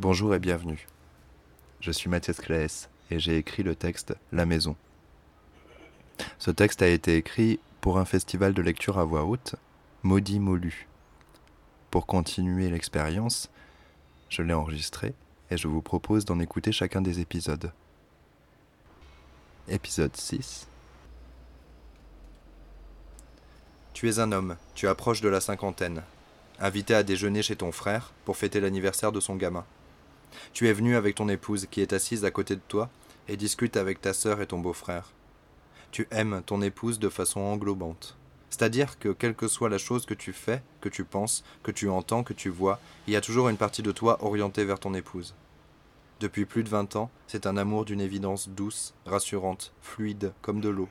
Bonjour et bienvenue. Je suis Mathias Claes et j'ai écrit le texte La Maison. Ce texte a été écrit pour un festival de lecture à voix haute, Maudit Molu. Pour continuer l'expérience, je l'ai enregistré et je vous propose d'en écouter chacun des épisodes. Épisode 6 Tu es un homme, tu approches de la cinquantaine, invité à déjeuner chez ton frère pour fêter l'anniversaire de son gamin. Tu es venu avec ton épouse qui est assise à côté de toi et discute avec ta sœur et ton beau-frère. Tu aimes ton épouse de façon englobante. C'est-à-dire que quelle que soit la chose que tu fais, que tu penses, que tu entends, que tu vois, il y a toujours une partie de toi orientée vers ton épouse. Depuis plus de vingt ans, c'est un amour d'une évidence douce, rassurante, fluide, comme de l'eau.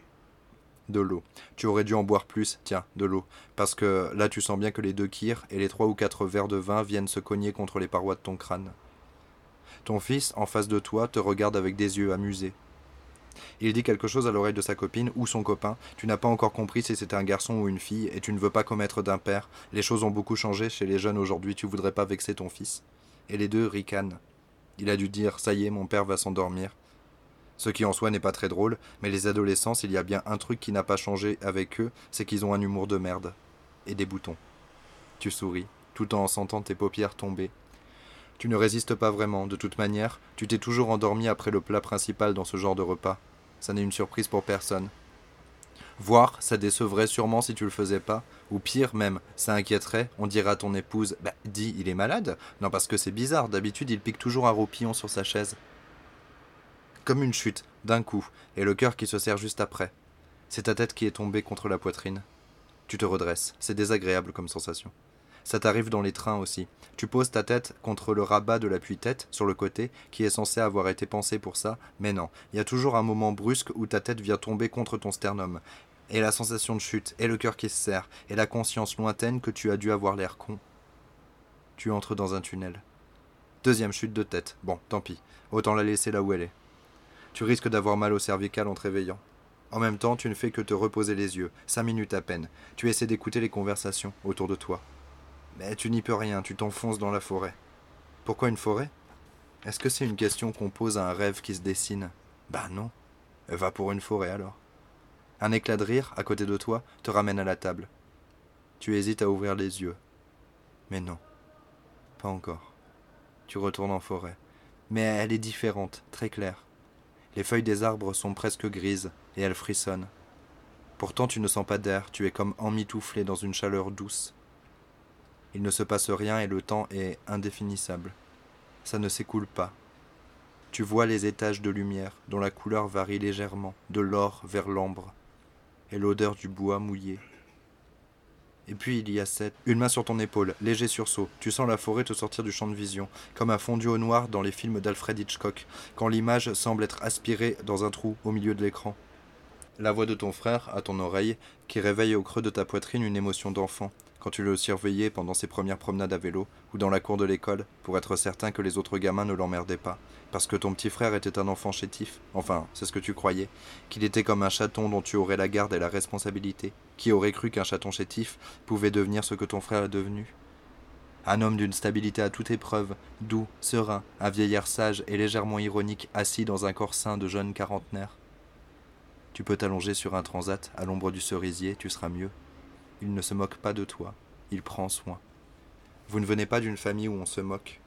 De l'eau. Tu aurais dû en boire plus, tiens, de l'eau. Parce que là, tu sens bien que les deux kirs et les trois ou quatre verres de vin viennent se cogner contre les parois de ton crâne. Ton fils, en face de toi, te regarde avec des yeux amusés. Il dit quelque chose à l'oreille de sa copine ou son copain. Tu n'as pas encore compris si c'était un garçon ou une fille, et tu ne veux pas commettre d'impair. Les choses ont beaucoup changé chez les jeunes aujourd'hui, tu voudrais pas vexer ton fils. Et les deux ricanent. Il a dû dire Ça y est, mon père va s'endormir. Ce qui en soi n'est pas très drôle, mais les adolescents, s'il y a bien un truc qui n'a pas changé avec eux, c'est qu'ils ont un humour de merde. Et des boutons. Tu souris, tout en sentant tes paupières tomber, tu ne résistes pas vraiment, de toute manière, tu t'es toujours endormi après le plat principal dans ce genre de repas. Ça n'est une surprise pour personne. Voir, ça décevrait sûrement si tu le faisais pas, ou pire même, ça inquiéterait, on dirait à ton épouse Bah, dis, il est malade Non, parce que c'est bizarre, d'habitude il pique toujours un roupillon sur sa chaise. Comme une chute, d'un coup, et le cœur qui se serre juste après. C'est ta tête qui est tombée contre la poitrine. Tu te redresses, c'est désagréable comme sensation. Ça t'arrive dans les trains aussi. Tu poses ta tête contre le rabat de l'appui-tête sur le côté, qui est censé avoir été pensé pour ça, mais non. Il y a toujours un moment brusque où ta tête vient tomber contre ton sternum. Et la sensation de chute, et le cœur qui se serre, et la conscience lointaine que tu as dû avoir l'air con. Tu entres dans un tunnel. Deuxième chute de tête. Bon, tant pis. Autant la laisser là où elle est. Tu risques d'avoir mal au cervical en te réveillant. En même temps, tu ne fais que te reposer les yeux, cinq minutes à peine. Tu essaies d'écouter les conversations autour de toi. Mais tu n'y peux rien, tu t'enfonces dans la forêt. Pourquoi une forêt? Est-ce que c'est une question qu'on pose à un rêve qui se dessine? Bah non. Va pour une forêt alors. Un éclat de rire, à côté de toi, te ramène à la table. Tu hésites à ouvrir les yeux. Mais non. Pas encore. Tu retournes en forêt. Mais elle est différente, très claire. Les feuilles des arbres sont presque grises, et elles frissonnent. Pourtant tu ne sens pas d'air, tu es comme emmitouflé dans une chaleur douce. Il ne se passe rien et le temps est indéfinissable. Ça ne s'écoule pas. Tu vois les étages de lumière dont la couleur varie légèrement, de l'or vers l'ambre, et l'odeur du bois mouillé. Et puis il y a cette. Une main sur ton épaule, léger sursaut. Tu sens la forêt te sortir du champ de vision, comme un fondu au noir dans les films d'Alfred Hitchcock, quand l'image semble être aspirée dans un trou au milieu de l'écran. La voix de ton frère à ton oreille, qui réveille au creux de ta poitrine une émotion d'enfant, quand tu le surveillais pendant ses premières promenades à vélo ou dans la cour de l'école pour être certain que les autres gamins ne l'emmerdaient pas, parce que ton petit frère était un enfant chétif, enfin, c'est ce que tu croyais, qu'il était comme un chaton dont tu aurais la garde et la responsabilité, qui aurait cru qu'un chaton chétif pouvait devenir ce que ton frère est devenu un homme d'une stabilité à toute épreuve, doux, serein, un vieillard sage et légèrement ironique assis dans un corps sain de jeune quarantenaire. Tu peux t'allonger sur un transat à l'ombre du cerisier, tu seras mieux. Il ne se moque pas de toi, il prend soin. Vous ne venez pas d'une famille où on se moque.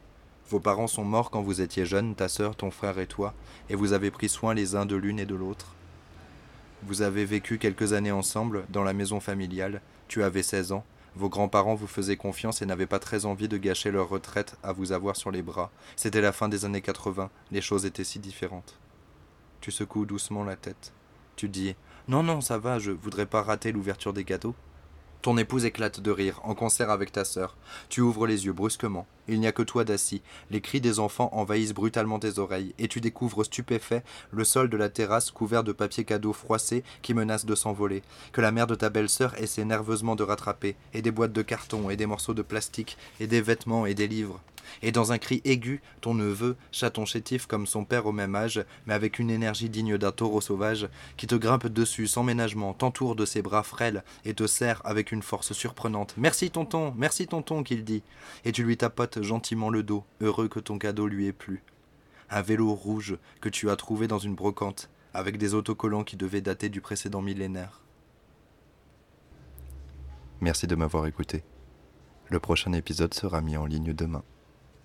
Vos parents sont morts quand vous étiez jeune, ta sœur, ton frère et toi, et vous avez pris soin les uns de l'une et de l'autre. Vous avez vécu quelques années ensemble, dans la maison familiale, tu avais 16 ans, vos grands-parents vous faisaient confiance et n'avaient pas très envie de gâcher leur retraite à vous avoir sur les bras. C'était la fin des années 80, les choses étaient si différentes. Tu secoues doucement la tête. Tu dis Non, non, ça va, je voudrais pas rater l'ouverture des cadeaux. Ton épouse éclate de rire, en concert avec ta sœur. Tu ouvres les yeux brusquement. Il n'y a que toi d'assis. Les cris des enfants envahissent brutalement tes oreilles, et tu découvres stupéfait le sol de la terrasse couvert de papier cadeau froissé qui menace de s'envoler, que la mère de ta belle-sœur essaie nerveusement de rattraper, et des boîtes de carton, et des morceaux de plastique, et des vêtements, et des livres. Et dans un cri aigu, ton neveu, chaton chétif comme son père au même âge, mais avec une énergie digne d'un taureau sauvage, qui te grimpe dessus sans ménagement, t'entoure de ses bras frêles et te serre avec une force surprenante. Merci tonton, merci tonton, qu'il dit. Et tu lui tapotes gentiment le dos, heureux que ton cadeau lui ait plu. Un vélo rouge que tu as trouvé dans une brocante, avec des autocollants qui devaient dater du précédent millénaire. Merci de m'avoir écouté. Le prochain épisode sera mis en ligne demain.